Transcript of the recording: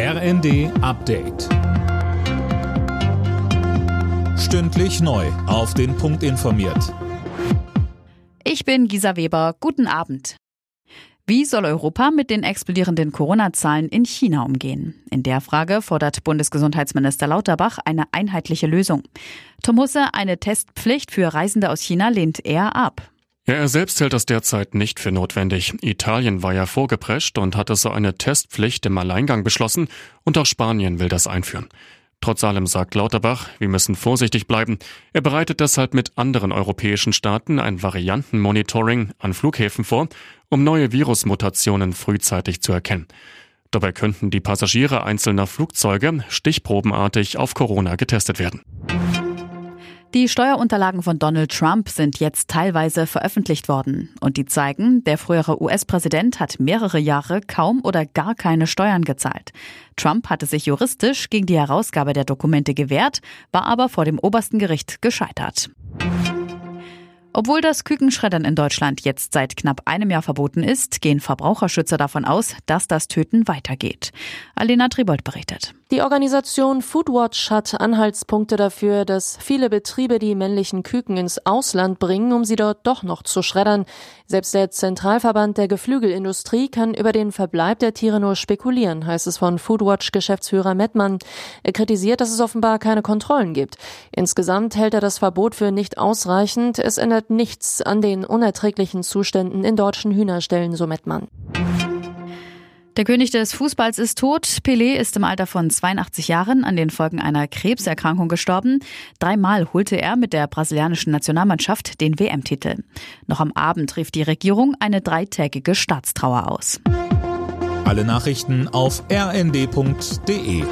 RND Update. Stündlich neu. Auf den Punkt informiert. Ich bin Gisa Weber. Guten Abend. Wie soll Europa mit den explodierenden Corona-Zahlen in China umgehen? In der Frage fordert Bundesgesundheitsminister Lauterbach eine einheitliche Lösung. Tom Husse, eine Testpflicht für Reisende aus China lehnt er ab. Er selbst hält das derzeit nicht für notwendig. Italien war ja vorgeprescht und hatte so eine Testpflicht im Alleingang beschlossen und auch Spanien will das einführen. Trotz allem sagt Lauterbach, wir müssen vorsichtig bleiben. Er bereitet deshalb mit anderen europäischen Staaten ein Variantenmonitoring an Flughäfen vor, um neue Virusmutationen frühzeitig zu erkennen. Dabei könnten die Passagiere einzelner Flugzeuge stichprobenartig auf Corona getestet werden. Die Steuerunterlagen von Donald Trump sind jetzt teilweise veröffentlicht worden und die zeigen, der frühere US-Präsident hat mehrere Jahre kaum oder gar keine Steuern gezahlt. Trump hatte sich juristisch gegen die Herausgabe der Dokumente gewehrt, war aber vor dem obersten Gericht gescheitert. Obwohl das Kükenschreddern in Deutschland jetzt seit knapp einem Jahr verboten ist, gehen Verbraucherschützer davon aus, dass das Töten weitergeht. Alena Tribold berichtet. Die Organisation Foodwatch hat Anhaltspunkte dafür, dass viele Betriebe die männlichen Küken ins Ausland bringen, um sie dort doch noch zu schreddern. Selbst der Zentralverband der Geflügelindustrie kann über den Verbleib der Tiere nur spekulieren, heißt es von Foodwatch-Geschäftsführer Mettmann. Er kritisiert, dass es offenbar keine Kontrollen gibt. Insgesamt hält er das Verbot für nicht ausreichend. Es ändert nichts an den unerträglichen Zuständen in deutschen Hühnerstellen, so Mettmann. Der König des Fußballs ist tot. Pelé ist im Alter von 82 Jahren an den Folgen einer Krebserkrankung gestorben. Dreimal holte er mit der brasilianischen Nationalmannschaft den WM-Titel. Noch am Abend rief die Regierung eine dreitägige Staatstrauer aus. Alle Nachrichten auf rnd.de